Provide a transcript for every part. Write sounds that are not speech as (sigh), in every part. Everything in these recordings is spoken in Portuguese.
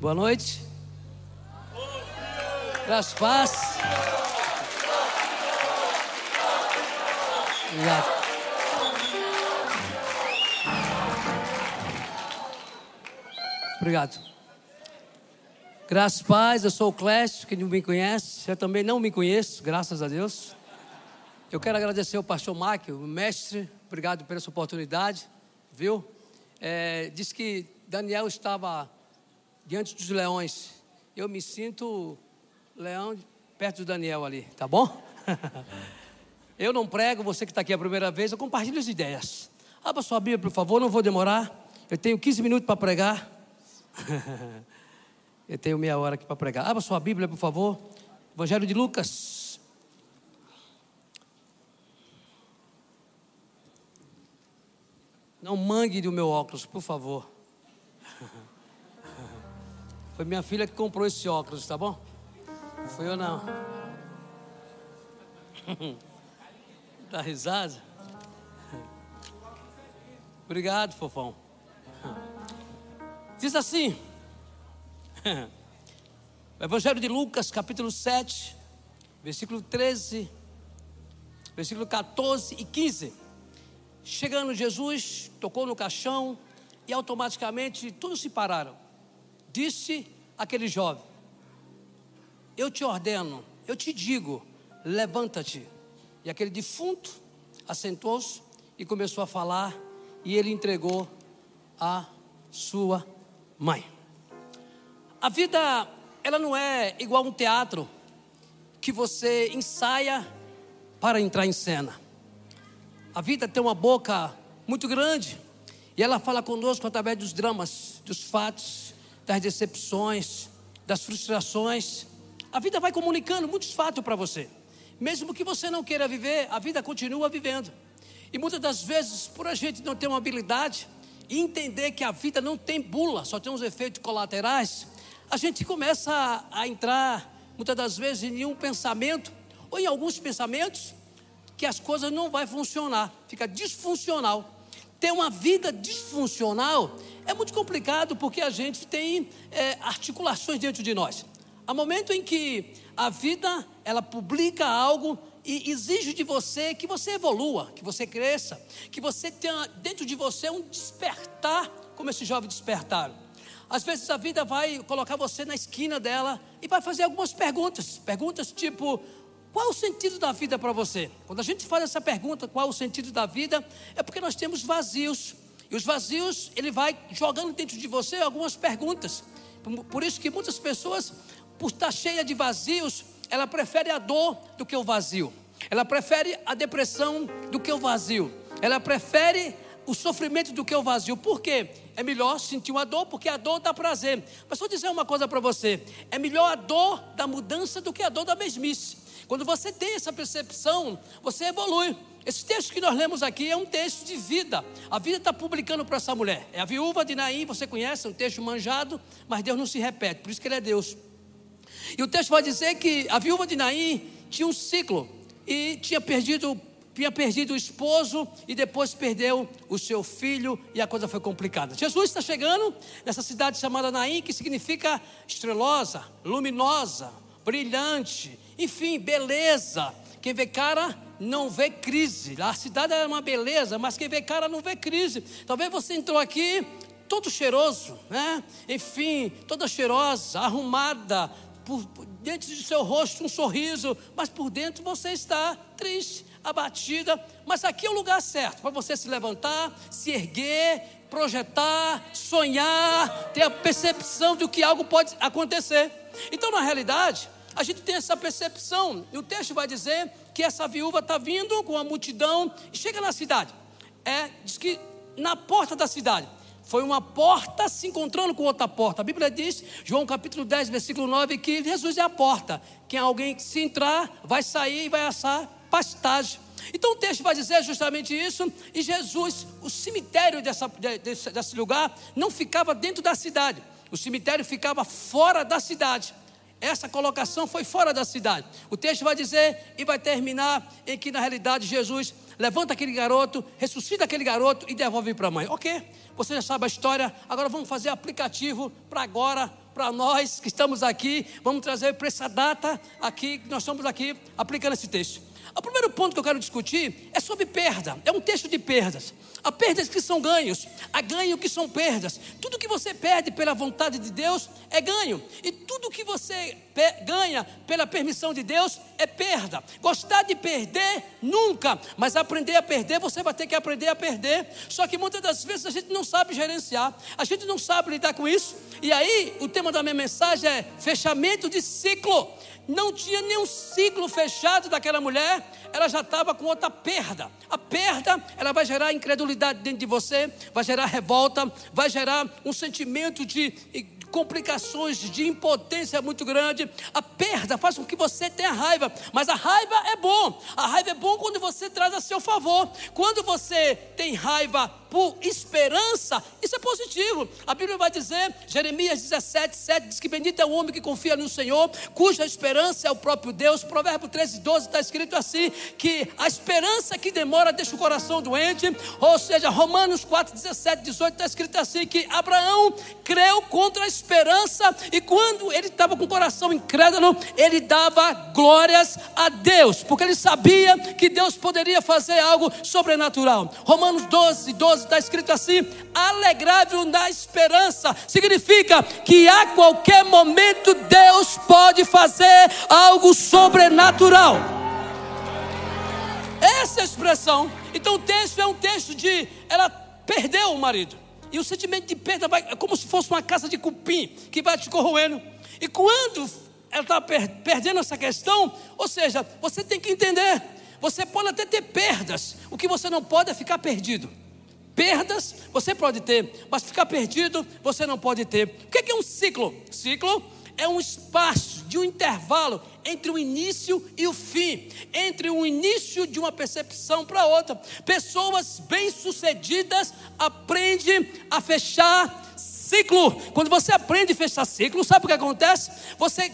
Boa noite. Graças paz. Obrigado. Obrigado. Graças paz, eu sou o Clécio, que não me conhece, eu também não me conheço, graças a Deus. Eu quero agradecer ao pastor Mike, o mestre, obrigado pela sua oportunidade, viu? É, disse que Daniel estava diante dos leões. Eu me sinto leão perto do Daniel ali, tá bom? (laughs) eu não prego, você que está aqui a primeira vez, eu compartilho as ideias. Abra sua Bíblia, por favor, não vou demorar. Eu tenho 15 minutos para pregar. (laughs) eu tenho meia hora aqui para pregar. Abra sua Bíblia, por favor. Evangelho de Lucas. Não mangue do meu óculos, por favor. Foi minha filha que comprou esse óculos, tá bom? Foi eu não. (laughs) Dá risada? Obrigado, fofão. Diz assim, (laughs) Evangelho de Lucas, capítulo 7, versículo 13, versículo 14 e 15. Chegando Jesus, tocou no caixão e automaticamente todos se pararam. Disse aquele jovem: Eu te ordeno, eu te digo, levanta-te. E aquele defunto assentou-se e começou a falar, e ele entregou a sua mãe. A vida, ela não é igual um teatro que você ensaia para entrar em cena. A vida tem uma boca muito grande e ela fala conosco através dos dramas, dos fatos, das decepções, das frustrações. A vida vai comunicando muitos fatos para você. Mesmo que você não queira viver, a vida continua vivendo. E muitas das vezes, por a gente não ter uma habilidade, e entender que a vida não tem bula, só tem uns efeitos colaterais, a gente começa a, a entrar, muitas das vezes, em um pensamento, ou em alguns pensamentos, que as coisas não vão funcionar, fica disfuncional. Ter uma vida disfuncional é muito complicado porque a gente tem é, articulações dentro de nós. Há momento em que a vida ela publica algo e exige de você que você evolua, que você cresça, que você tenha dentro de você um despertar, como esse jovem despertaram. Às vezes a vida vai colocar você na esquina dela e vai fazer algumas perguntas, perguntas tipo: qual o sentido da vida para você? Quando a gente faz essa pergunta, qual o sentido da vida, é porque nós temos vazios. E os vazios, ele vai jogando dentro de você algumas perguntas. Por isso que muitas pessoas, por estar cheia de vazios, ela prefere a dor do que o vazio. Ela prefere a depressão do que o vazio. Ela prefere o sofrimento do que o vazio. Por quê? É melhor sentir uma dor porque a dor dá prazer. Mas vou dizer uma coisa para você: é melhor a dor da mudança do que a dor da mesmice. Quando você tem essa percepção, você evolui. Esse texto que nós lemos aqui é um texto de vida. A vida está publicando para essa mulher. É a viúva de Naim, você conhece, é um texto manjado, mas Deus não se repete, por isso que ele é Deus. E o texto vai dizer que a viúva de Naim tinha um ciclo e tinha perdido, tinha perdido o esposo e depois perdeu o seu filho e a coisa foi complicada. Jesus está chegando nessa cidade chamada Naim, que significa estrelosa, luminosa, brilhante, enfim, beleza. Quem vê cara não vê crise. A cidade é uma beleza, mas quem vê cara não vê crise. Talvez você entrou aqui todo cheiroso, né? Enfim, toda cheirosa, arrumada, por, por, diante do seu rosto um sorriso, mas por dentro você está triste, abatida. Mas aqui é o lugar certo para você se levantar, se erguer, projetar, sonhar, ter a percepção de que algo pode acontecer. Então, na realidade, a gente tem essa percepção. E o texto vai dizer que essa viúva está vindo com a multidão e chega na cidade. É, diz que na porta da cidade. Foi uma porta se encontrando com outra porta. A Bíblia diz, João capítulo 10, versículo 9, que Jesus é a porta. Quem alguém se entrar, vai sair e vai assar pastagem. Então o texto vai dizer justamente isso, e Jesus, o cemitério dessa, desse, desse lugar, não ficava dentro da cidade, o cemitério ficava fora da cidade. Essa colocação foi fora da cidade. O texto vai dizer e vai terminar em que, na realidade, Jesus levanta aquele garoto, ressuscita aquele garoto e devolve para a mãe. Ok, você já sabe a história, agora vamos fazer aplicativo para agora, para nós que estamos aqui, vamos trazer para essa data aqui, que nós estamos aqui aplicando esse texto. O primeiro ponto que eu quero discutir é sobre perda. É um texto de perdas. Há perdas que são ganhos, há ganho que são perdas. Tudo que você perde pela vontade de Deus é ganho. E tudo que você ganha pela permissão de Deus é perda. Gostar de perder, nunca. Mas aprender a perder, você vai ter que aprender a perder. Só que muitas das vezes a gente não sabe gerenciar, a gente não sabe lidar com isso. E aí, o tema da minha mensagem é fechamento de ciclo não tinha nenhum ciclo fechado daquela mulher, ela já estava com outra perda. A perda, ela vai gerar incredulidade dentro de você, vai gerar revolta, vai gerar um sentimento de complicações de impotência muito grande. A perda faz com que você tenha raiva, mas a raiva é bom. A raiva é bom quando você traz a seu favor. Quando você tem raiva por esperança, isso é positivo. A Bíblia vai dizer, Jeremias 17, 7, diz que bendito é o homem que confia no Senhor, cuja esperança é o próprio Deus. Provérbio 13, 12 está escrito assim: que a esperança que demora deixa o coração doente. Ou seja, Romanos 4, 17, 18 está escrito assim: que Abraão creu contra a e quando ele estava com o coração incrédulo, ele dava glórias a Deus, porque ele sabia que Deus poderia fazer algo sobrenatural. Romanos 12, 12 está escrito assim: alegrável na esperança, significa que a qualquer momento Deus pode fazer algo sobrenatural. Essa é expressão. Então o texto é um texto de ela perdeu o marido. E o sentimento de perda vai, é como se fosse uma casa de cupim que vai te corroendo. E quando ela está per, perdendo essa questão, ou seja, você tem que entender. Você pode até ter perdas, o que você não pode é ficar perdido. Perdas você pode ter, mas ficar perdido você não pode ter. O que é um ciclo? Ciclo é um espaço de um intervalo entre o início e o fim, entre o início de uma percepção para outra. Pessoas bem-sucedidas aprendem a fechar ciclo. Quando você aprende a fechar ciclo, sabe o que acontece? Você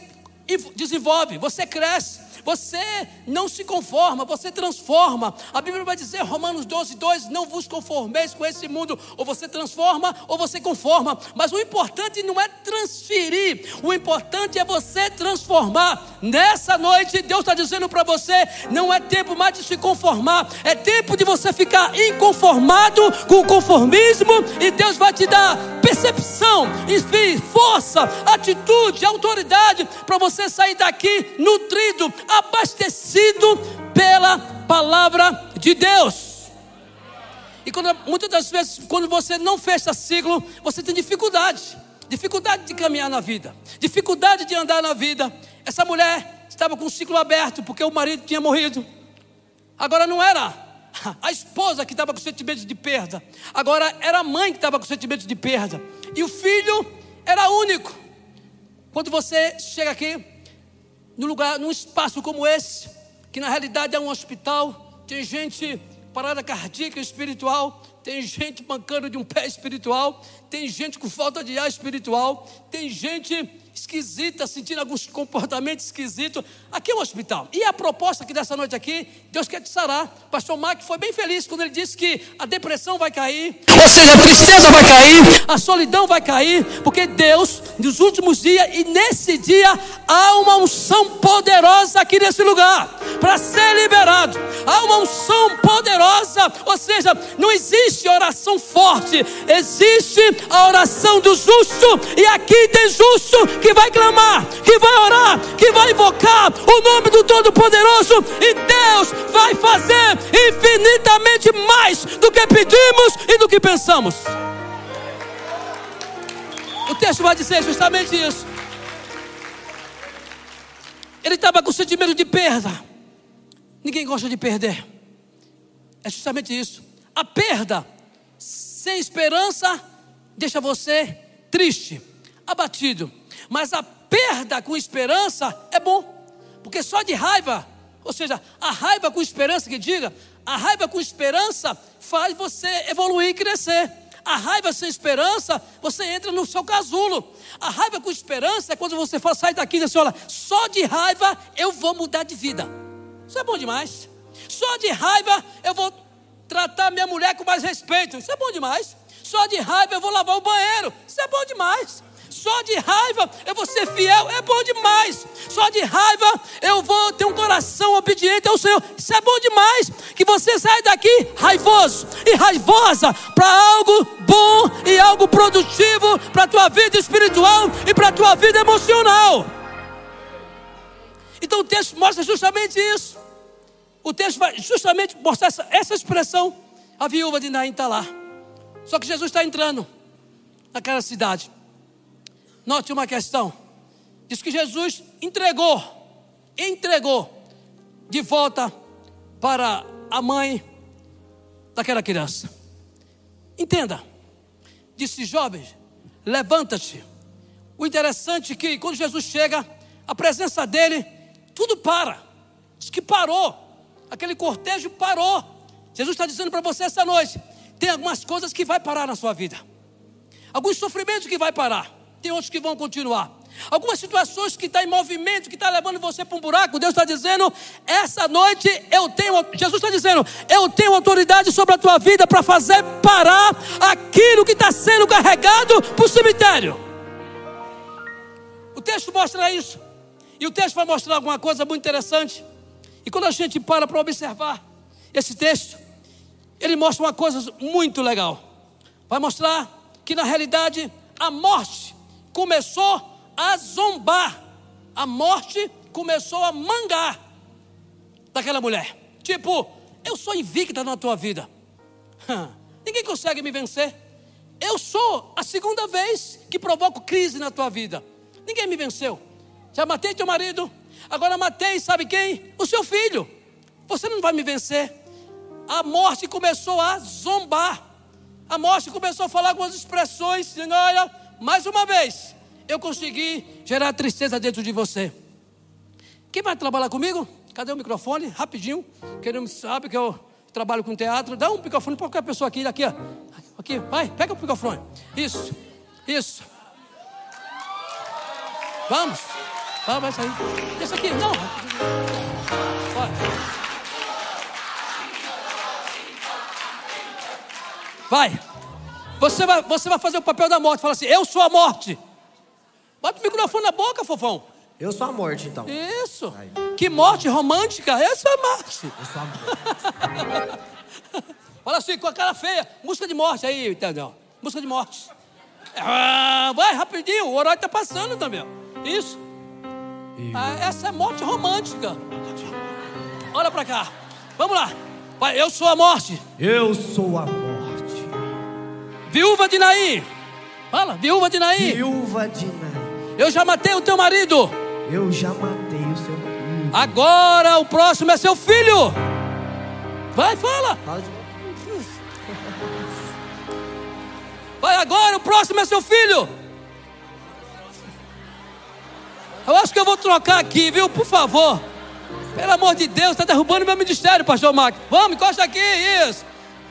desenvolve, você cresce. Você não se conforma, você transforma. A Bíblia vai dizer, Romanos 12, 2: Não vos conformeis com esse mundo, ou você transforma, ou você conforma. Mas o importante não é transferir, o importante é você transformar. Nessa noite, Deus está dizendo para você: não é tempo mais de se conformar, é tempo de você ficar inconformado com o conformismo, e Deus vai te dar percepção, enfim, força, atitude, autoridade para você sair daqui nutrido, abastecido pela palavra de Deus. E quando, muitas das vezes, quando você não fecha ciclo, você tem dificuldade. Dificuldade de caminhar na vida, dificuldade de andar na vida. Essa mulher estava com o ciclo aberto porque o marido tinha morrido. Agora não era a esposa que estava com sentimento de perda, agora era a mãe que estava com sentimento de perda, e o filho era único. Quando você chega aqui, num lugar, num espaço como esse, que na realidade é um hospital, tem gente parada cardíaca espiritual, tem gente mancando de um pé espiritual, tem gente com falta de ar espiritual, tem gente esquisita, sentindo alguns comportamentos esquisitos. Aqui é um hospital. E a proposta aqui dessa noite aqui, Deus quer te sarar. Pastor Mark foi bem feliz quando ele disse que a depressão vai cair, ou seja, a tristeza vai cair, a solidão vai cair, porque Deus, nos últimos dias e nesse dia, há uma unção poderosa aqui nesse lugar para ser liberado. Há uma unção poderosa, ou seja, não existe oração forte, existe a oração do justo, e aqui tem justo que vai clamar, que vai orar, que vai invocar o nome do Todo-Poderoso, e Deus vai fazer infinitamente mais do que pedimos e do que pensamos. O texto vai dizer justamente isso. Ele estava com sentimento de perda. Ninguém gosta de perder. É justamente isso. A perda sem esperança deixa você triste, abatido. Mas a perda com esperança é bom, porque só de raiva, ou seja, a raiva com esperança que diga, a raiva com esperança faz você evoluir e crescer. A raiva sem esperança, você entra no seu casulo. A raiva com esperança é quando você fala, sai daqui e diz assim: olha, só de raiva eu vou mudar de vida. Isso é bom demais. Só de raiva eu vou tratar minha mulher com mais respeito. Isso é bom demais. Só de raiva eu vou lavar o banheiro. Isso é bom demais. Só de raiva eu vou ser fiel, é bom demais. Só de raiva eu vou ter um coração obediente ao Senhor. Isso é bom demais. Que você sai daqui raivoso e raivosa para algo bom e algo produtivo para a tua vida espiritual e para a tua vida emocional. Então o texto mostra justamente isso. O texto vai justamente mostrar essa, essa expressão. A viúva de Naim está lá. Só que Jesus está entrando naquela cidade. Note uma questão. Diz que Jesus entregou, entregou de volta para a mãe daquela criança. Entenda. Disse jovem, levanta-te. O interessante é que quando Jesus chega, a presença dele, tudo para. Diz que parou. Aquele cortejo parou. Jesus está dizendo para você essa noite: tem algumas coisas que vai parar na sua vida. Alguns sofrimentos que vai parar. Tem outros que vão continuar. Algumas situações que estão tá em movimento, que está levando você para um buraco, Deus está dizendo: essa noite eu tenho, Jesus está dizendo, eu tenho autoridade sobre a tua vida para fazer parar aquilo que está sendo carregado para o cemitério. O texto mostra isso. E o texto vai mostrar alguma coisa muito interessante. E quando a gente para para observar esse texto, ele mostra uma coisa muito legal. Vai mostrar que na realidade a morte começou a zombar, a morte começou a mangar daquela mulher. Tipo, eu sou invicta na tua vida, ninguém consegue me vencer. Eu sou a segunda vez que provoco crise na tua vida, ninguém me venceu. Já matei teu marido, agora matei, sabe quem? O seu filho. Você não vai me vencer a morte começou a zombar. A morte começou a falar algumas expressões, dizendo: Olha, mais uma vez, eu consegui gerar tristeza dentro de você. Quem vai trabalhar comigo? Cadê o microfone? Rapidinho. Quem não sabe que eu trabalho com teatro, dá um microfone para qualquer pessoa aqui, daqui, ó. Aqui, vai, pega o microfone. Isso, isso. Vamos. Vai, vai sair. Esse aqui, não. Vai. Vai. Você vai, você vai fazer o papel da morte. Fala assim: Eu sou a morte. Bota o microfone na boca, fofão. Eu sou a morte, então. Isso. Aí. Que morte romântica. Eu sou a morte. Eu sou a morte. (laughs) Fala assim, com a cara feia. Música de morte aí, entendeu? Música de morte. Ah, vai, rapidinho. O horário está passando também. Isso. Ah, essa é morte romântica. Olha para cá. Vamos lá. Vai, eu sou a morte. Eu sou a morte. Viúva de Naí. Fala, viúva de Naí. Viúva de Naí. Eu já matei o teu marido. Eu já matei o seu marido. Agora o próximo é seu filho. Vai, fala. Fala de Vai agora, o próximo é seu filho. Eu acho que eu vou trocar aqui, viu? Por favor. Pelo amor de Deus, está derrubando meu ministério, pastor Marcos. Vamos, encosta aqui, isso.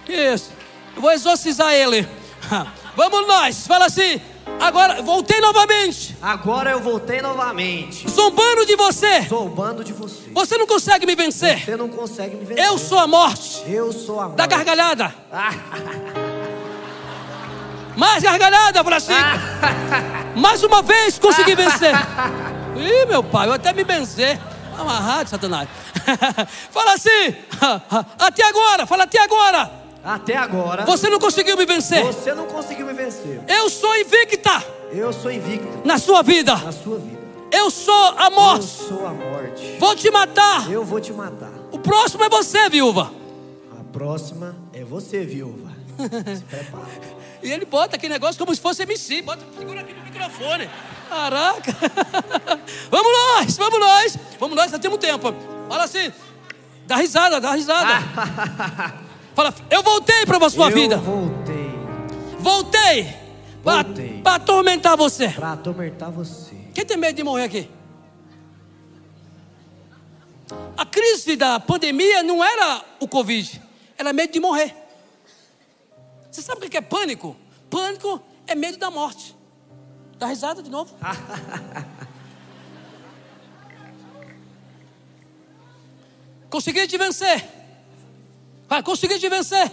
Isso. Eu vou exorcizar ele. (laughs) Vamos nós, fala assim. Agora voltei novamente. Agora eu voltei novamente. Zombando de você. Zombando de você. Você não consegue me vencer. Você não consegue me vencer. Eu sou a morte. Eu sou a morte. Da gargalhada. (laughs) Mais gargalhada, Francisco. (laughs) Mais uma vez consegui vencer. Ih, meu pai, eu até me benzer. Amarrado, Satanás. fala assim. Até agora, fala até agora. Até agora. Você não conseguiu me vencer. Você não conseguiu me vencer. Eu sou invicta. Eu sou invicta. Na sua vida. Na sua vida. Eu sou a morte. Eu sou a morte. Vou te matar. Eu vou te matar. O próximo é você, viúva. A próxima é você, viúva. (laughs) Se prepara. E ele bota aquele negócio como se fosse MC. Bota, segura aqui no microfone. Caraca. (laughs) vamos nós, vamos nós. Vamos nós, já temos tempo. Fala assim. Dá risada, dá risada. (laughs) Fala, eu voltei para a sua eu vida. Voltei. Voltei. Voltei. Para atormentar você. Para atormentar você. Quem tem medo de morrer aqui? A crise da pandemia não era o Covid, era medo de morrer. Você sabe o que é pânico? Pânico é medo da morte. Dá risada de novo. (laughs) Consegui te vencer. Vai conseguir te vencer.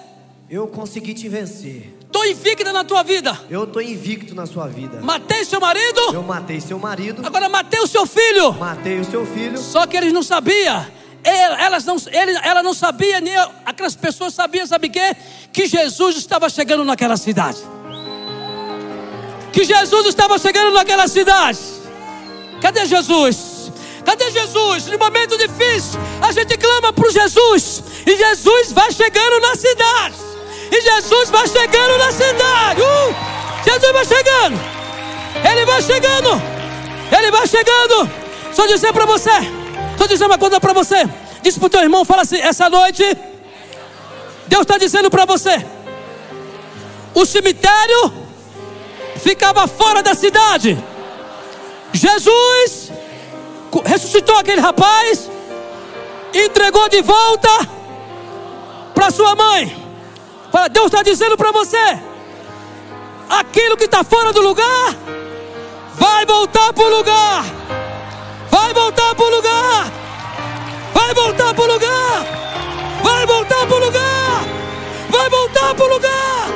Eu consegui te vencer. estou invicta na tua vida. Eu estou invicto na sua vida. Matei seu marido, Eu matei seu marido, agora matei o seu filho. matei o seu filho, Só que eles não sabiam. Ele- Elas não, ele, ela não sabia, nem aquelas pessoas sabiam, sabe o quê? Que Jesus estava chegando naquela cidade. Que Jesus estava chegando naquela cidade. Cadê Jesus? Cadê Jesus? No momento difícil, a gente clama para Jesus. E Jesus vai chegando na cidade. E Jesus vai chegando na cidade. Uh! Jesus vai chegando. Ele vai chegando. Ele vai chegando. Só dizer para você. Só dizer uma coisa para você. Diz para o teu irmão, fala assim, essa noite. Deus está dizendo para você. O cemitério ficava fora da cidade. Jesus ressuscitou aquele rapaz, entregou de volta para sua mãe. Fala, Deus está dizendo para você: aquilo que está fora do lugar, vai voltar para o lugar, vai voltar para o lugar, vai voltar para o lugar, vai voltar para o lugar, vai voltar para o lugar.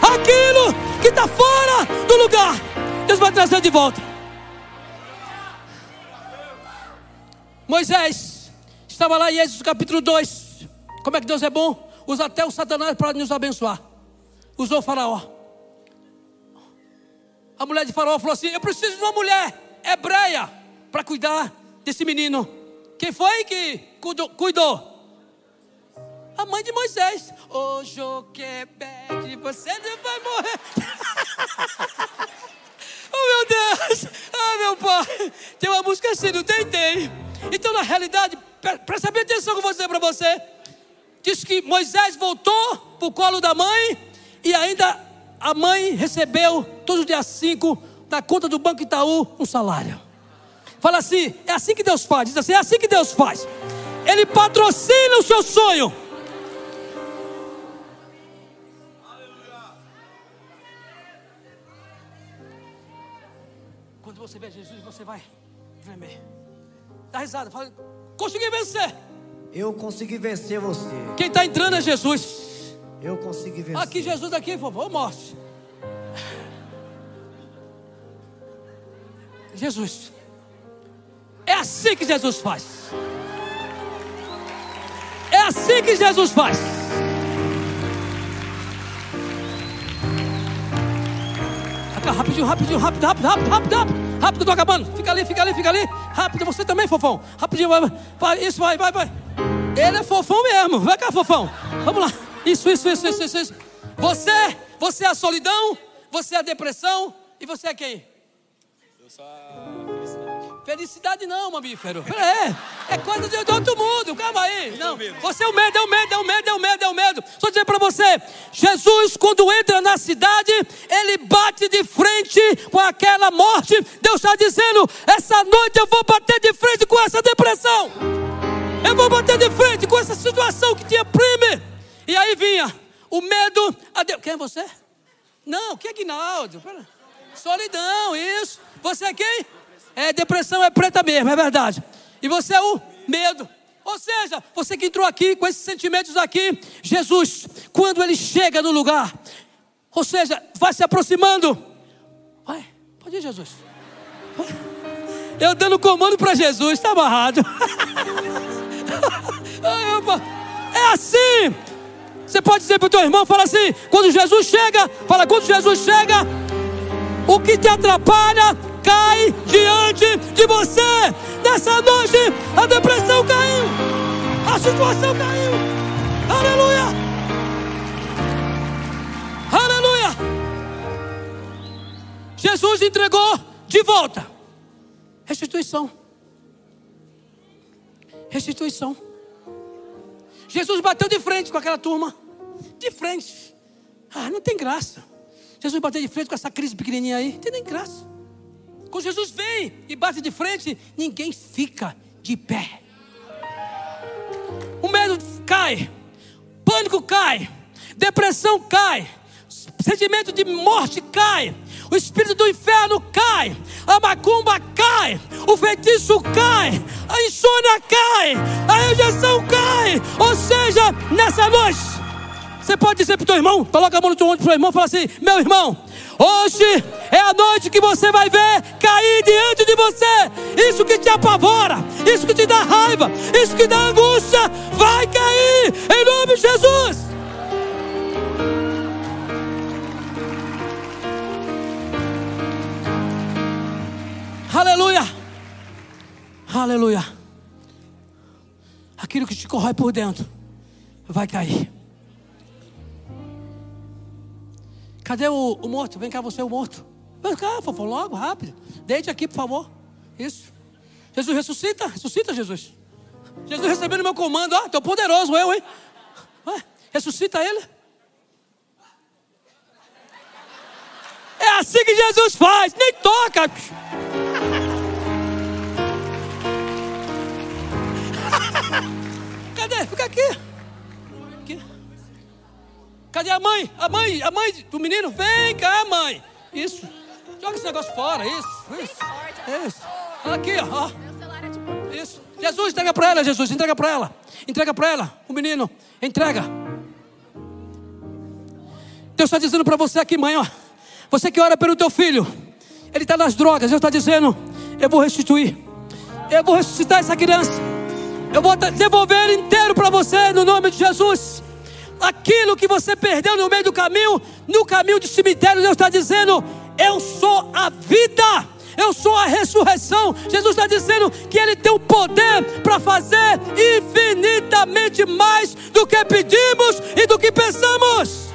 Aquilo que está fora do lugar, Deus vai trazer de volta. Moisés estava lá em Êxodo capítulo 2. Como é que Deus é bom? Usa até o Satanás para nos abençoar. Usou Faraó. A mulher de Faraó falou assim: Eu preciso de uma mulher hebreia para cuidar desse menino. Quem foi que cuidou? A mãe de Moisés. Ô Joquebede, você não vai morrer. (laughs) oh meu Deus! Ah, meu pai! Tem uma música assim, não tem? Tem. Então, na realidade, pre- presta bem atenção que eu vou dizer para você. Diz que Moisés voltou para o colo da mãe e ainda a mãe recebeu, todo dia 5, na conta do Banco Itaú, um salário. Fala assim, é assim que Deus faz. Diz assim, é assim que Deus faz. Ele patrocina o seu sonho. Quando você vê Jesus, você vai tremer. Dá risada, fala, consegui vencer. eu consegui vencer você. Quem está entrando é Jesus. Eu consegui vencer. Aqui, Jesus, aqui, por favor, mostre. Jesus. É assim que Jesus faz. É assim que Jesus faz. Rapidinho, rapidinho, rápido, rápido, rápido, rápido, rápido. Rápido, tô acabando. Fica ali, fica ali, fica ali. Rápido, você também, fofão. Rapidinho, vai, vai. Isso, vai, vai, vai. Ele é fofão mesmo. Vai cá, fofão. Vamos lá. Isso, isso, isso, isso, isso. isso. Você, você é a solidão, você é a depressão e você é quem? Eu sou a felicidade. Não, mamífero. É, é coisa de, de outro mundo. Calma aí. Não, você é o medo, é o medo, é o medo, é o medo, é o medo. Só dizer para você, Jesus quando entra na cidade, ele bate de frente com aquela morte. Deus está dizendo, essa noite eu vou bater de frente com essa depressão. Eu vou bater de frente com essa situação que te oprime. E aí vinha o medo. A de... Quem é você? Não, quem é Guinaldo? Solidão, isso. Você é quem? É, depressão é preta mesmo, é verdade. E você é o medo. Ou seja, você que entrou aqui com esses sentimentos aqui, Jesus, quando ele chega no lugar, ou seja, vai se aproximando. Vai, pode ir, Jesus. Vai. Eu dando comando para Jesus, está amarrado. (laughs) É assim. Você pode dizer para o teu irmão, fala assim, quando Jesus chega, fala, quando Jesus chega, o que te atrapalha cai diante de você. Nessa noite, a depressão caiu, a situação caiu. Aleluia! Aleluia! Jesus entregou de volta. Restituição. Restituição. Jesus bateu de frente com aquela turma. De frente. Ah, não tem graça. Jesus bateu de frente com essa crise pequenininha aí. Não tem nem graça. Quando Jesus vem e bate de frente, ninguém fica de pé. O medo cai. Pânico cai. Depressão cai. Sentimento de morte cai. O espírito do inferno cai. A macumba cai. O feitiço cai. A insônia cai. A rejeição cai. Ou seja, nessa noite, Você pode dizer para o teu irmão, coloca a mão no teu ombro para o irmão e fala assim: Meu irmão, hoje é a noite que você vai ver cair diante de você. Isso que te apavora, isso que te dá raiva, isso que dá angústia, vai cair em nome de Jesus. Aleluia. Aleluia. Aquilo que te corrói por dentro vai cair. Cadê o, o morto? Vem cá, você, o morto. Vem cá, fofo, logo, rápido. Deite aqui, por favor. Isso. Jesus ressuscita, ressuscita, Jesus. Jesus recebendo meu comando, ó, tão poderoso eu, hein? Ué, ressuscita ele. É assim que Jesus faz, nem toca. (laughs) Cadê? Fica aqui. Cadê a mãe? A mãe, a mãe do menino? Vem cá, mãe. Isso. Joga esse negócio fora. Isso. Isso. Isso. Aqui, ó. Isso. Jesus, entrega para ela, Jesus. Entrega para ela. Entrega para ela. O menino. Entrega. Deus está dizendo para você aqui, mãe, ó. Você que ora pelo teu filho. Ele está nas drogas. Deus está dizendo: Eu vou restituir. Eu vou ressuscitar essa criança. Eu vou devolver inteiro para você no nome de Jesus. Aquilo que você perdeu no meio do caminho, no caminho de cemitério, Deus está dizendo: Eu sou a vida, eu sou a ressurreição. Jesus está dizendo que Ele tem o poder para fazer infinitamente mais do que pedimos e do que pensamos.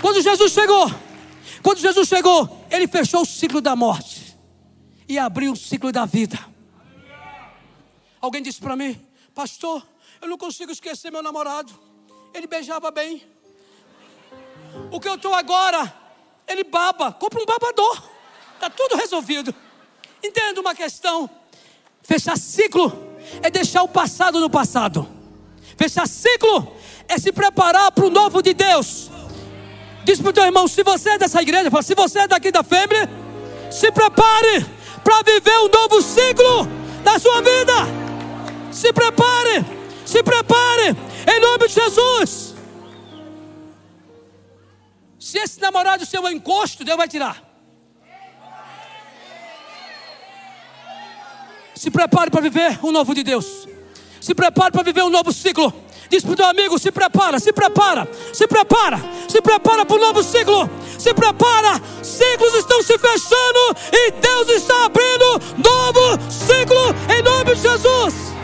Quando Jesus chegou, quando Jesus chegou, Ele fechou o ciclo da morte e abriu o ciclo da vida. Alguém disse para mim, pastor, eu não consigo esquecer meu namorado. Ele beijava bem. O que eu estou agora, ele baba. Compra um babador. Está tudo resolvido. Entenda uma questão. Fechar ciclo é deixar o passado no passado. Fechar ciclo é se preparar para o novo de Deus. Diz para o teu irmão: se você é dessa igreja, se você é daqui da Fêmea, se prepare para viver um novo ciclo da sua vida. Se prepare, se prepare, em nome de Jesus. Se esse namorado seu é encosto, Deus vai tirar. Se prepare para viver o novo de Deus. Se prepare para viver um novo ciclo. Diz para o teu amigo: se prepara, se prepara, se prepara, se prepara para o novo ciclo. Se prepara, ciclos estão se fechando e Deus está abrindo novo ciclo em nome de Jesus.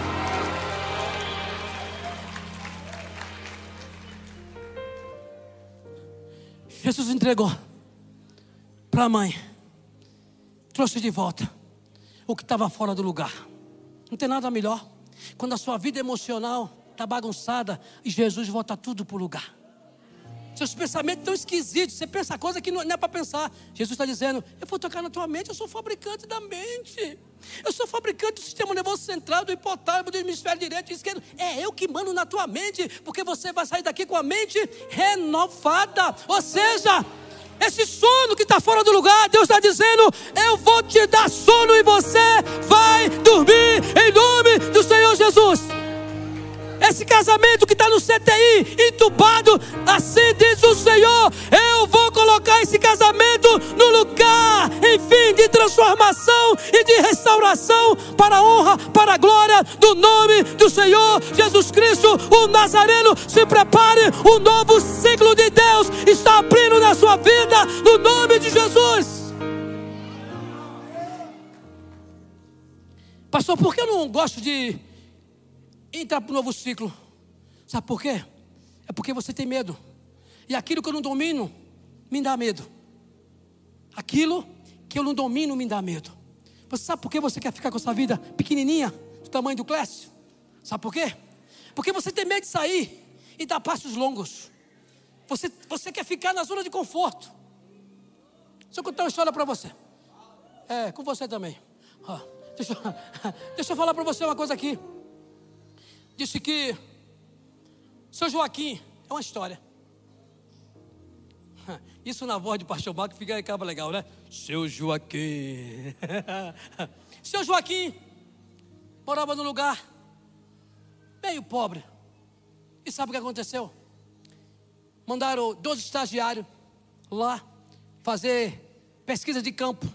Jesus entregou para a mãe, trouxe de volta o que estava fora do lugar. Não tem nada melhor. Quando a sua vida emocional está bagunçada e Jesus volta tudo para o lugar. Seus pensamentos estão esquisitos, você pensa coisa que não é para pensar. Jesus está dizendo: Eu vou tocar na tua mente, eu sou fabricante da mente. Eu sou fabricante do sistema nervoso central, do hipotálamo, do hemisfério direito e esquerdo. É eu que mando na tua mente, porque você vai sair daqui com a mente renovada. Ou seja, esse sono que está fora do lugar, Deus está dizendo: Eu vou te dar sono e você vai dormir em nome do Senhor Jesus. Esse casamento que está no CTI, entubado, assim diz o Senhor: eu vou colocar esse casamento no lugar, enfim, de transformação e de restauração, para a honra, para a glória do nome do Senhor Jesus Cristo, o Nazareno. Se prepare, um novo ciclo de Deus está abrindo na sua vida, no nome de Jesus. Pastor, por que eu não gosto de entrar para um novo ciclo. Sabe por quê? É porque você tem medo. E aquilo que eu não domino me dá medo. Aquilo que eu não domino me dá medo. Você sabe por que você quer ficar com essa vida pequenininha, do tamanho do Clécio? Sabe por quê? Porque você tem medo de sair e dar passos longos. Você, você quer ficar na zona de conforto. Deixa eu contar uma história para você. É, com você também. deixa, (laughs) deixa eu falar para você uma coisa aqui disse que seu Joaquim é uma história. (laughs) Isso na voz de pastor Marco fica acaba legal, né? Seu Joaquim. (laughs) seu Joaquim morava num lugar meio pobre, E sabe o que aconteceu? Mandaram dois estagiários lá fazer pesquisa de campo.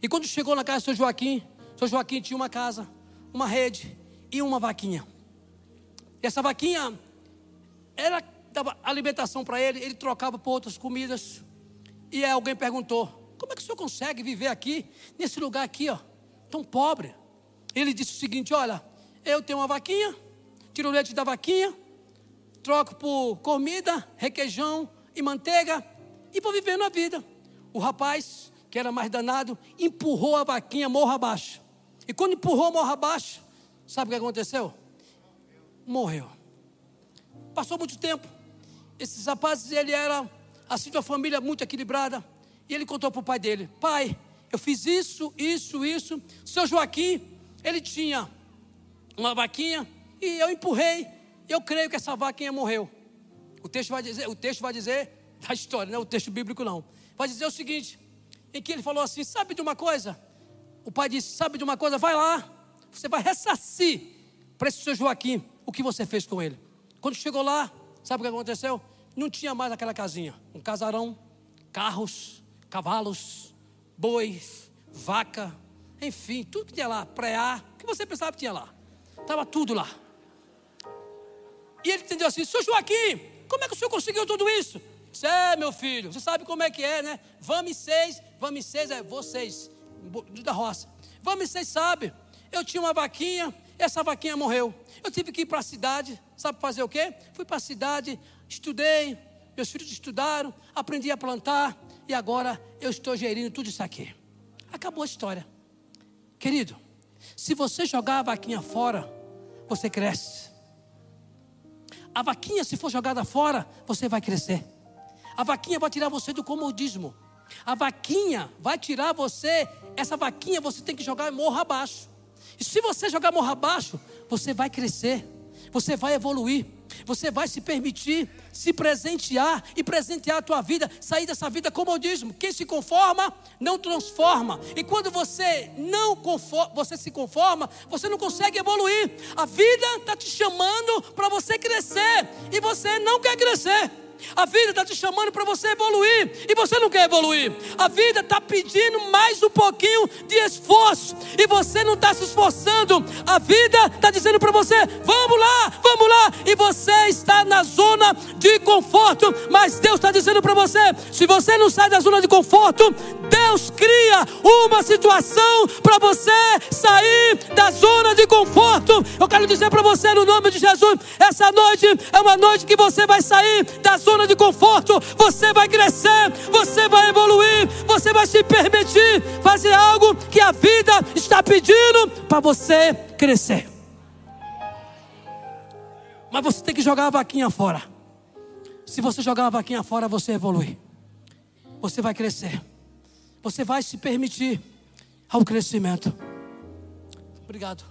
E quando chegou na casa do seu Joaquim, seu Joaquim tinha uma casa, uma rede e uma vaquinha. E essa vaquinha era dava alimentação para ele, ele trocava por outras comidas. E aí alguém perguntou: Como é que o senhor consegue viver aqui, nesse lugar aqui, ó, tão pobre? Ele disse o seguinte: Olha, eu tenho uma vaquinha, tiro o leite da vaquinha, troco por comida, requeijão e manteiga e vou vivendo a vida. O rapaz, que era mais danado, empurrou a vaquinha morro abaixo. E quando empurrou morro abaixo, sabe o que aconteceu? Morreu. Passou muito tempo. Esses rapazes, ele era assim de uma família muito equilibrada. E ele contou para o pai dele: Pai, eu fiz isso, isso, isso. Seu Joaquim, ele tinha uma vaquinha e eu empurrei. Eu creio que essa vaquinha morreu. O texto vai dizer, o texto vai dizer (laughs) da história, não é o texto bíblico não. Vai dizer o seguinte, em que ele falou assim: "Sabe de uma coisa?" O pai disse: "Sabe de uma coisa? Vai lá. Você vai ressarcir para esse seu Joaquim o que você fez com ele." Quando chegou lá, sabe o que aconteceu? Não tinha mais aquela casinha, um casarão, carros, cavalos, bois, vaca, enfim, tudo que tinha lá, preá, o que você pensava que tinha lá. Estava tudo lá. E ele entendeu assim: Seu Joaquim, como é que o senhor conseguiu tudo isso? Disse, é, meu filho, você sabe como é que é, né? Vamos seis, vamos seis é vocês, da roça. Vamos seis sabe. Eu tinha uma vaquinha, essa vaquinha morreu. Eu tive que ir para a cidade, sabe fazer o quê? Fui para a cidade, estudei, meus filhos estudaram, aprendi a plantar e agora eu estou gerindo tudo isso aqui. Acabou a história. Querido, se você jogar a vaquinha fora, você cresce. A vaquinha, se for jogada fora, você vai crescer. A vaquinha vai tirar você do comodismo. A vaquinha vai tirar você, essa vaquinha você tem que jogar morro abaixo. E se você jogar morro abaixo, você vai crescer, você vai evoluir, você vai se permitir se presentear e presentear a tua vida, sair dessa vida comodismo. Quem se conforma, não transforma. E quando você não conforma, você se conforma, você não consegue evoluir. A vida está te chamando para você crescer e você não quer crescer. A vida está te chamando para você evoluir e você não quer evoluir. A vida está pedindo mais um pouquinho de esforço e você não está se esforçando. A vida está dizendo para você: vamos lá, vamos lá. E você está na zona de conforto. Mas Deus está dizendo para você: se você não sai da zona de conforto, Deus cria uma situação para você sair da zona de conforto. Eu quero dizer para você, no nome de Jesus, essa noite é uma noite que você vai sair da zona zona de conforto, você vai crescer, você vai evoluir, você vai se permitir fazer algo que a vida está pedindo para você crescer. Mas você tem que jogar a vaquinha fora. Se você jogar a vaquinha fora, você evolui. Você vai crescer. Você vai se permitir ao crescimento. Obrigado.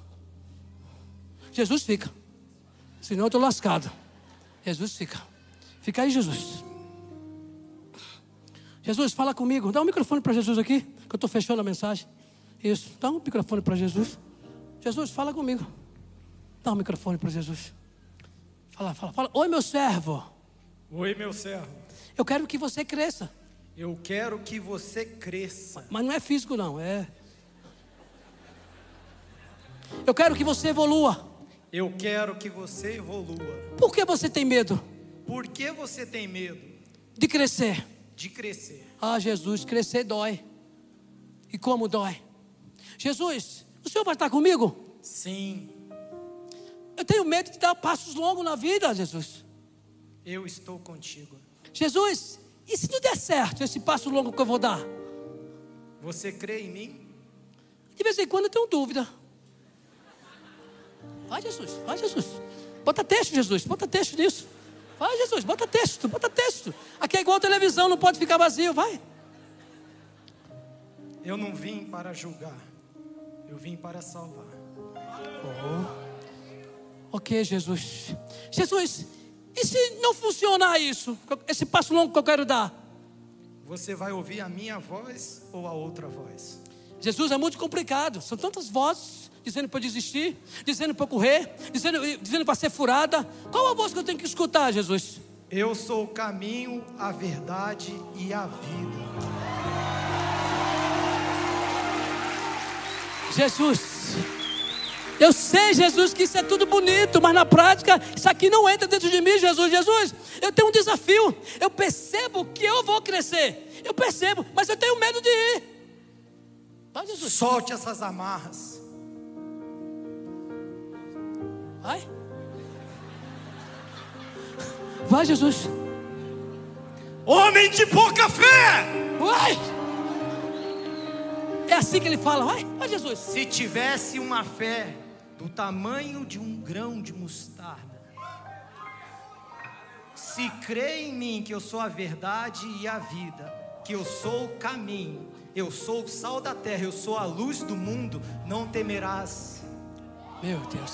Jesus fica. Senão eu estou lascado. Jesus fica. Fica aí, Jesus. Jesus, fala comigo. Dá um microfone para Jesus aqui, que eu estou fechando a mensagem. Isso, dá um microfone para Jesus. Jesus, fala comigo. Dá um microfone para Jesus. Fala, fala, fala. Oi, meu servo. Oi, meu servo. Eu quero que você cresça. Eu quero que você cresça. Mas não é físico, não, é. Eu quero que você evolua. Eu quero que você evolua. Por que você tem medo? Por que você tem medo De crescer. de crescer? Ah, Jesus, crescer dói. E como dói? Jesus, o Senhor vai estar comigo? Sim, Eu tenho medo de dar passos longos na vida, Jesus. eu estou contigo. Jesus, e se não der certo esse passo longo que eu vou dar? Você crê em mim? De vez em quando eu tenho dúvida. Vai, Jesus, vai, Jesus. Bota texto, Jesus, bota texto nisso. Vai, Jesus, bota texto, bota texto. Aqui é igual a televisão, não pode ficar vazio, vai. Eu não vim para julgar, eu vim para salvar. Ok, Jesus. Jesus, e se não funcionar isso? Esse passo longo que eu quero dar? Você vai ouvir a minha voz ou a outra voz? Jesus é muito complicado. São tantas vozes dizendo para desistir, dizendo para correr, dizendo, dizendo para ser furada. Qual a voz que eu tenho que escutar, Jesus? Eu sou o caminho, a verdade e a vida. Jesus. Eu sei, Jesus, que isso é tudo bonito, mas na prática isso aqui não entra dentro de mim, Jesus. Jesus, eu tenho um desafio. Eu percebo que eu vou crescer. Eu percebo, mas eu tenho medo de ir. Vai, Jesus. Solte essas amarras. Vai. Vai, Jesus. Homem de pouca fé! Vai. É assim que ele fala. Vai, vai, Jesus. Se tivesse uma fé do tamanho de um grão de mostarda, se crê em mim que eu sou a verdade e a vida, que eu sou o caminho, eu sou o sal da terra, eu sou a luz do mundo, não temerás. Meu Deus.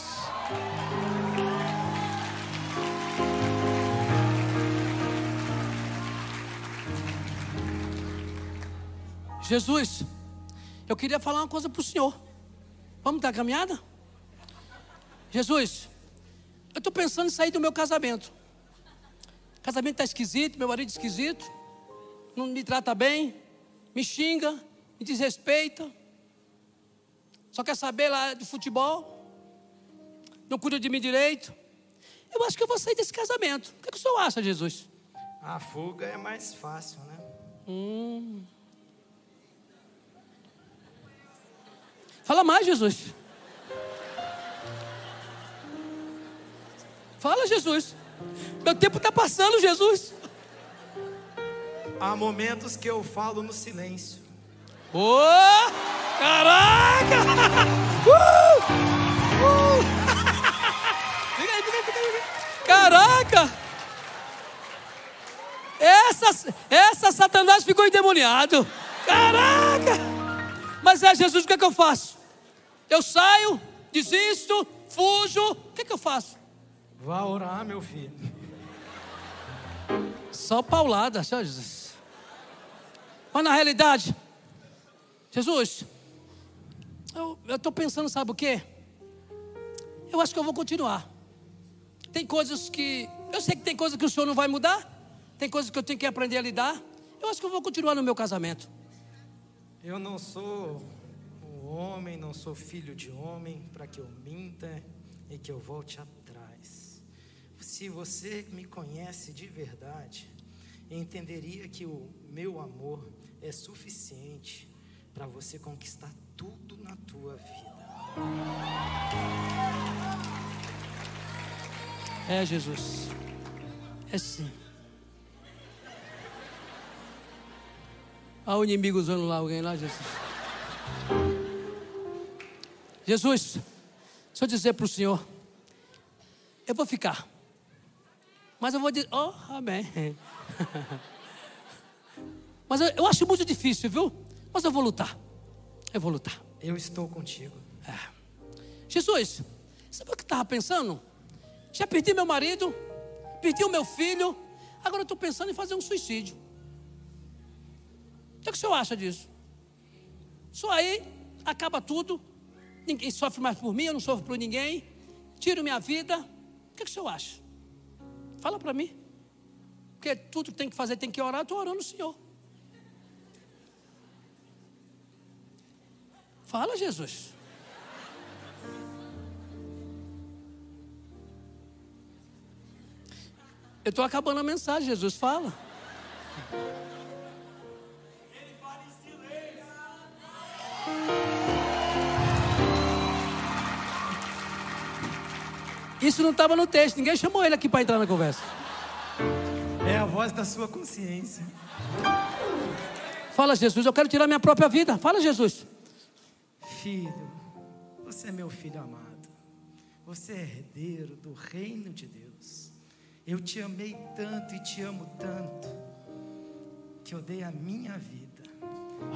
Jesus, eu queria falar uma coisa para o Senhor. Vamos dar caminhada? Jesus, eu estou pensando em sair do meu casamento. O casamento está esquisito, meu marido esquisito, não me trata bem, me xinga, me desrespeita, só quer saber lá de futebol, não cuida de mim direito. Eu acho que eu vou sair desse casamento. O que, é que o senhor acha, Jesus? A fuga é mais fácil, né? Hum. Fala mais, Jesus. Fala, Jesus. Meu tempo está passando, Jesus. Há momentos que eu falo no silêncio. Ô! caraca! (laughs) Uh! Uh! (laughs) Fica aí, fica aí, fica aí. Caraca! Essa, essa Satanás ficou endemoniado. Caraca! Mas é Jesus, o que é que eu faço? Eu saio, desisto, fujo. O que é que eu faço? Vá orar, meu filho. Só paulada, só Jesus. Mas na realidade, Jesus, eu estou pensando, sabe o quê? Eu acho que eu vou continuar. Tem coisas que. Eu sei que tem coisas que o Senhor não vai mudar. Tem coisas que eu tenho que aprender a lidar. Eu acho que eu vou continuar no meu casamento. Eu não sou um homem, não sou filho de homem, para que eu minta e que eu volte atrás. Se você me conhece de verdade, entenderia que o meu amor é suficiente para você conquistar tudo na tua vida. É, Jesus. É sim. Olha o inimigo usando lá alguém lá, Jesus. Jesus, deixa eu dizer para o Senhor, eu vou ficar. Mas eu vou dizer, oh, amém. (laughs) Mas eu, eu, acho muito difícil, viu? Mas eu vou lutar. Eu vou lutar. Eu estou contigo. É. Jesus, sabe o que eu estava pensando? Já perdi meu marido, perdi o meu filho, agora eu estou pensando em fazer um suicídio. O que, é que o senhor acha disso? Só aí acaba tudo, ninguém sofre mais por mim, eu não sofro por ninguém, tiro minha vida. O que, é que o senhor acha? Fala para mim. Porque tudo que tem que fazer tem que orar, estou orando o Senhor. Fala, Jesus. Eu estou acabando a mensagem, Jesus, fala. Isso não estava no texto, ninguém chamou ele aqui para entrar na conversa. É a voz da sua consciência. Fala, Jesus, eu quero tirar minha própria vida. Fala, Jesus. Filho, você é meu filho amado. Você é herdeiro do reino de Deus. Eu te amei tanto e te amo tanto que eu dei a minha vida.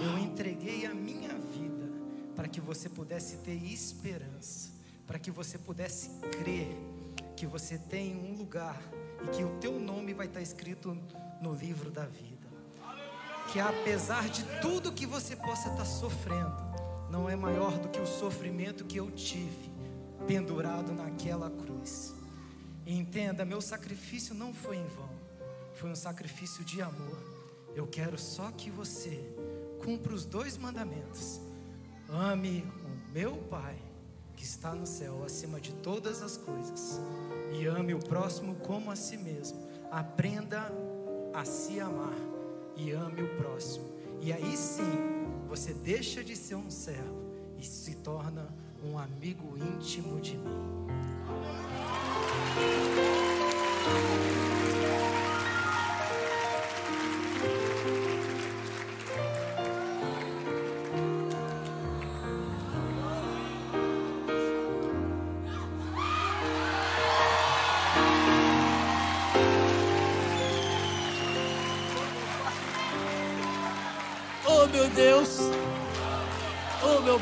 Eu entreguei a minha vida para que você pudesse ter esperança, para que você pudesse crer que você tem um lugar e que o teu nome vai estar escrito no livro da vida. Que apesar de tudo que você possa estar sofrendo, não é maior do que o sofrimento que eu tive pendurado naquela cruz. E entenda, meu sacrifício não foi em vão, foi um sacrifício de amor. Eu quero só que você cumpra os dois mandamentos: ame o meu Pai que está no céu acima de todas as coisas e ame o próximo como a si mesmo. Aprenda a se amar e ame o próximo. E aí sim, você deixa de ser um servo e se torna um amigo íntimo de mim.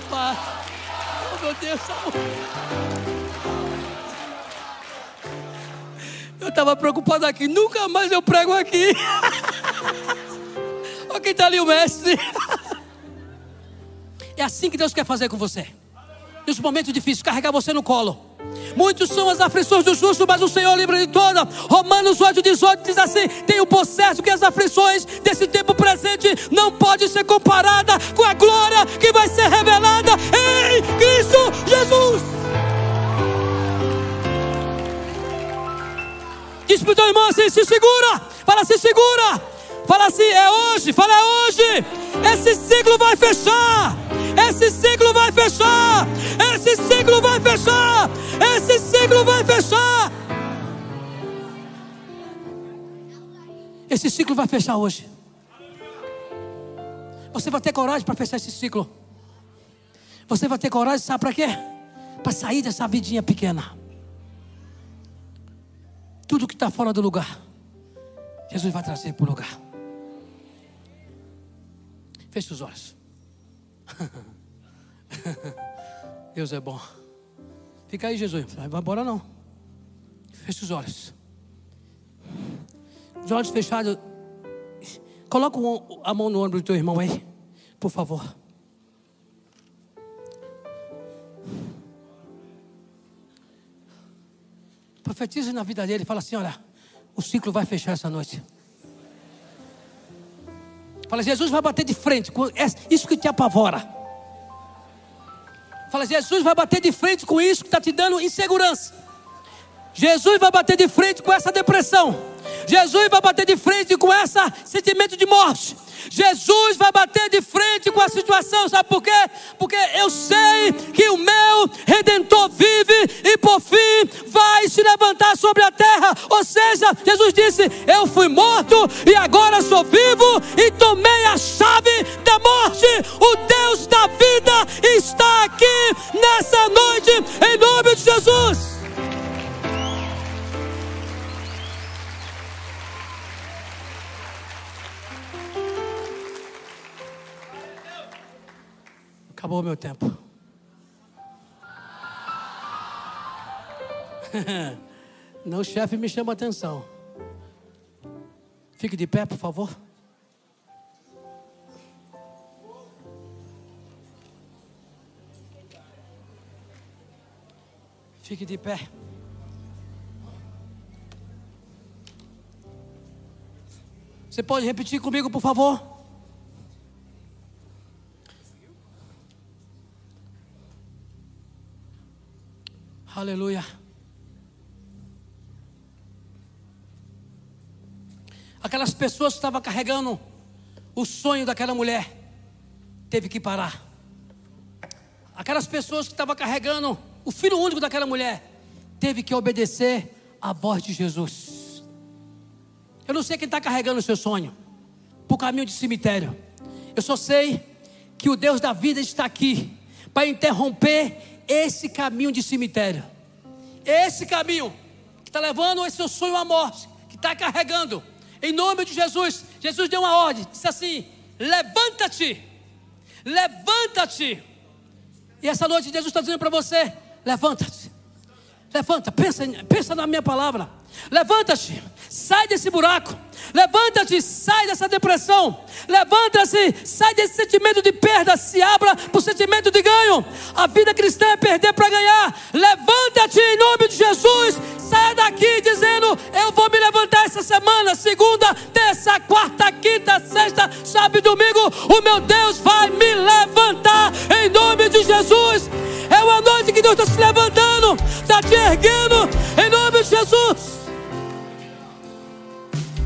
Pai, oh meu Deus, amor. Eu estava preocupado aqui, nunca mais eu prego aqui. (laughs) Olha quem está ali, o mestre. (laughs) É assim que Deus quer fazer com você. Nos momentos difíceis, carregar você no colo. Muitos são as aflições do justo, mas o Senhor livra de toda. Romanos 8, 18 diz assim: Tenho por certo que as aflições desse tempo presente não podem ser comparadas com a glória que vai ser revelada em Cristo Jesus. Diz para o teu irmão assim: se segura, fala, se segura, fala assim: é hoje, fala, é hoje. Esse ciclo vai fechar. Esse ciclo vai fechar. Esse ciclo vai fechar. Esse ciclo vai fechar. Esse ciclo vai fechar hoje. Você vai ter coragem para fechar esse ciclo. Você vai ter coragem, sabe para quê? Para sair dessa vidinha pequena. Tudo que está fora do lugar, Jesus vai trazer para o lugar. Feche os olhos. (laughs) Deus é bom. Fica aí, Jesus. Não vai embora não. Feche os olhos. Os olhos fechados. Coloca a mão no ombro do teu irmão aí, por favor. Profetize na vida dele. Fala assim: olha, o ciclo vai fechar essa noite. Fala, Jesus vai bater de frente com isso que te apavora. Fala, Jesus vai bater de frente com isso que está te dando insegurança. Jesus vai bater de frente com essa depressão. Jesus vai bater de frente com esse sentimento de morte. Jesus vai bater de frente com a situação, sabe por quê? Porque eu sei que o meu redentor vive e por fim vai se levantar sobre a terra. Ou seja, Jesus disse: Eu fui morto e agora sou vivo e tomei a chave da morte. O Deus da vida está aqui nessa noite, em nome de Jesus. Acabou o meu tempo. (laughs) Não, chefe, me chama atenção. Fique de pé, por favor. Fique de pé. Você pode repetir comigo, por favor? Aleluia. Aquelas pessoas que estavam carregando o sonho daquela mulher, teve que parar. Aquelas pessoas que estavam carregando o filho único daquela mulher, teve que obedecer à voz de Jesus. Eu não sei quem está carregando o seu sonho para o caminho de cemitério. Eu só sei que o Deus da vida está aqui para interromper esse caminho de cemitério, esse caminho que está levando esse seu sonho à morte, que está carregando, em nome de Jesus, Jesus deu uma ordem, disse assim: levanta-te, levanta-te. E essa noite Jesus está dizendo para você: levanta-te, levanta, pensa, pensa na minha palavra, levanta-te, sai desse buraco. Levanta-te, sai dessa depressão. Levanta-se, sai desse sentimento de perda, se abra para o sentimento de ganho. A vida cristã é perder para ganhar. Levanta-te em nome de Jesus. Saia daqui dizendo: Eu vou me levantar essa semana, segunda, terça, quarta, quinta, sexta, sábado e domingo. O meu Deus vai me levantar em nome de Jesus. É uma noite que Deus está se levantando, está te erguendo em nome de Jesus.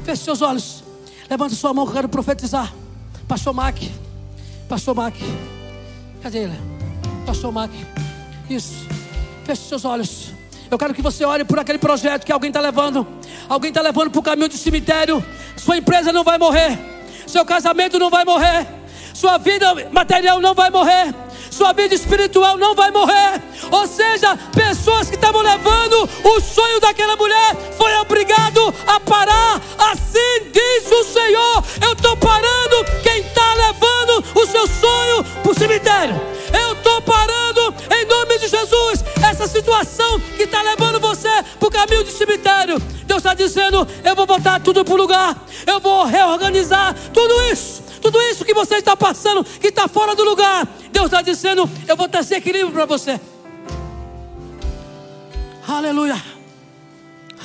Feche seus olhos. Levante sua mão que eu quero profetizar. Pastor Mac. Pastor Mac. Cadê ele? Pastor Mac. Isso. Feche seus olhos. Eu quero que você olhe por aquele projeto que alguém está levando. Alguém está levando para o caminho do cemitério. Sua empresa não vai morrer. Seu casamento não vai morrer. Sua vida material não vai morrer sua vida espiritual não vai morrer. Ou seja, pessoas que estavam levando o sonho daquela mulher foi obrigado a parar. Assim diz o Senhor: Eu estou parando quem está levando o seu sonho para o cemitério. Eu estou parando em nome de Jesus essa situação que está levando você para o caminho do cemitério. Deus está dizendo: Eu vou botar tudo para o lugar. Eu vou reorganizar tudo isso tudo isso que você está passando, que está fora do lugar, Deus está dizendo: Eu vou trazer equilíbrio para você. Aleluia.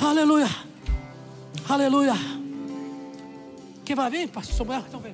Aleluia. Aleluia. Quem vai vir, pastor Samuel? Então vem.